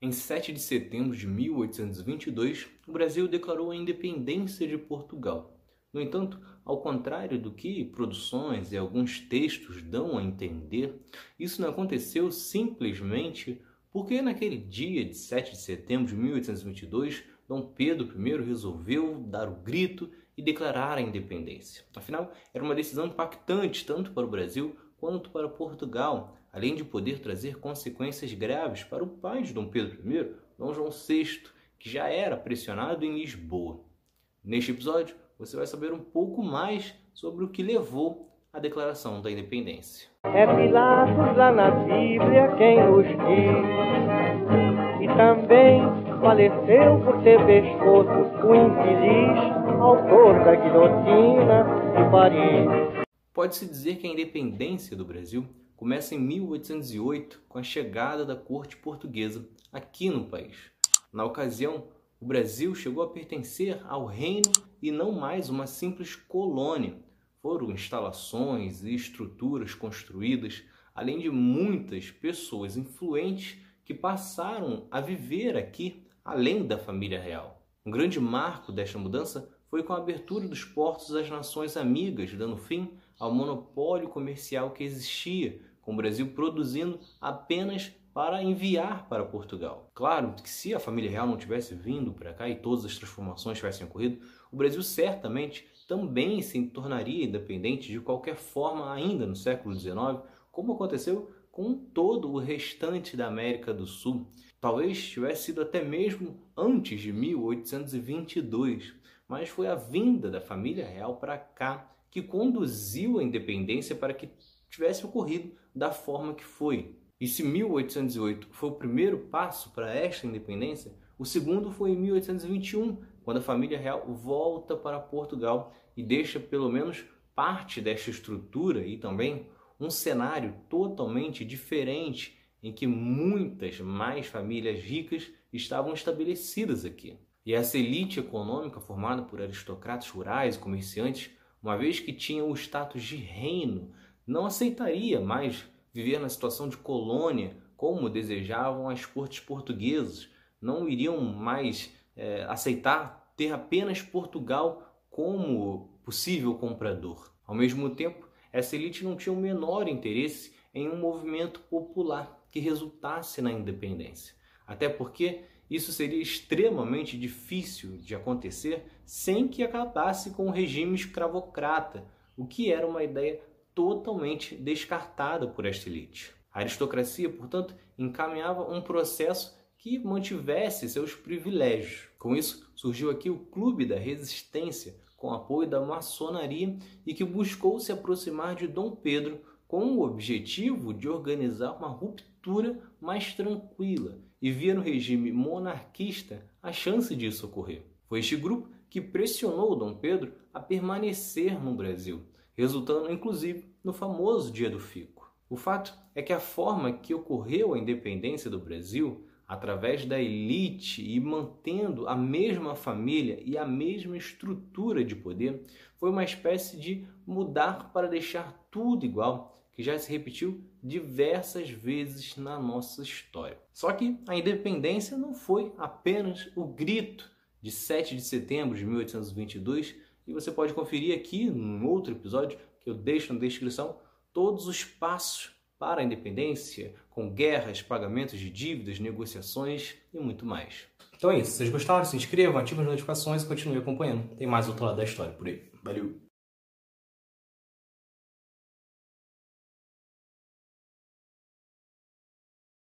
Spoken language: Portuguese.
Em 7 de setembro de 1822, o Brasil declarou a independência de Portugal. No entanto, ao contrário do que produções e alguns textos dão a entender, isso não aconteceu simplesmente porque naquele dia de 7 de setembro de 1822, Dom Pedro I resolveu dar o grito e declarar a independência. Afinal, era uma decisão impactante tanto para o Brasil quanto para Portugal, além de poder trazer consequências graves para o pai de Dom Pedro I, Dom João VI, que já era pressionado em Lisboa. Neste episódio, você vai saber um pouco mais sobre o que levou à declaração da independência. É Pilatos lá na Bíblia quem nos diz, e também faleceu por ter pescoço o infeliz autor da guilhotina de Paris. Pode-se dizer que a independência do Brasil começa em 1808 com a chegada da corte portuguesa aqui no país. Na ocasião, o Brasil chegou a pertencer ao reino e não mais uma simples colônia. Foram instalações e estruturas construídas, além de muitas pessoas influentes que passaram a viver aqui além da família real. Um grande marco desta mudança foi com a abertura dos portos às nações amigas, dando fim ao monopólio comercial que existia, com o Brasil produzindo apenas para enviar para Portugal. Claro que se a família real não tivesse vindo para cá e todas as transformações tivessem ocorrido, o Brasil certamente também se tornaria independente de qualquer forma ainda no século XIX, como aconteceu com todo o restante da América do Sul. Talvez tivesse sido até mesmo antes de 1822, mas foi a vinda da família real para cá que conduziu a independência para que tivesse ocorrido da forma que foi. E se 1808 foi o primeiro passo para esta independência, o segundo foi em 1821, quando a família real volta para Portugal e deixa pelo menos parte desta estrutura e também um cenário totalmente diferente em que muitas mais famílias ricas estavam estabelecidas aqui. E essa elite econômica formada por aristocratas rurais e comerciantes uma vez que tinha o status de reino, não aceitaria mais viver na situação de colônia como desejavam as cortes portuguesas, não iriam mais é, aceitar ter apenas Portugal como possível comprador. Ao mesmo tempo, essa elite não tinha o menor interesse em um movimento popular que resultasse na independência, até porque isso seria extremamente difícil de acontecer sem que acabasse com o regime escravocrata, o que era uma ideia totalmente descartada por esta elite. A aristocracia, portanto, encaminhava um processo que mantivesse seus privilégios. Com isso, surgiu aqui o Clube da Resistência, com apoio da maçonaria e que buscou se aproximar de Dom Pedro com o objetivo de organizar uma ruptura mais tranquila e via no regime monarquista a chance disso ocorrer. Foi este grupo que pressionou Dom Pedro a permanecer no Brasil, resultando inclusive no famoso Dia do Fico. O fato é que a forma que ocorreu a independência do Brasil, através da elite e mantendo a mesma família e a mesma estrutura de poder, foi uma espécie de mudar para deixar tudo igual que já se repetiu diversas vezes na nossa história. Só que a independência não foi apenas o grito de 7 de setembro de 1822, e você pode conferir aqui num outro episódio que eu deixo na descrição todos os passos para a independência, com guerras, pagamentos de dívidas, negociações e muito mais. Então é isso. Se vocês gostaram, se inscrevam, ativem as notificações e continuem acompanhando. Tem mais outro lado da história por aí. Valeu!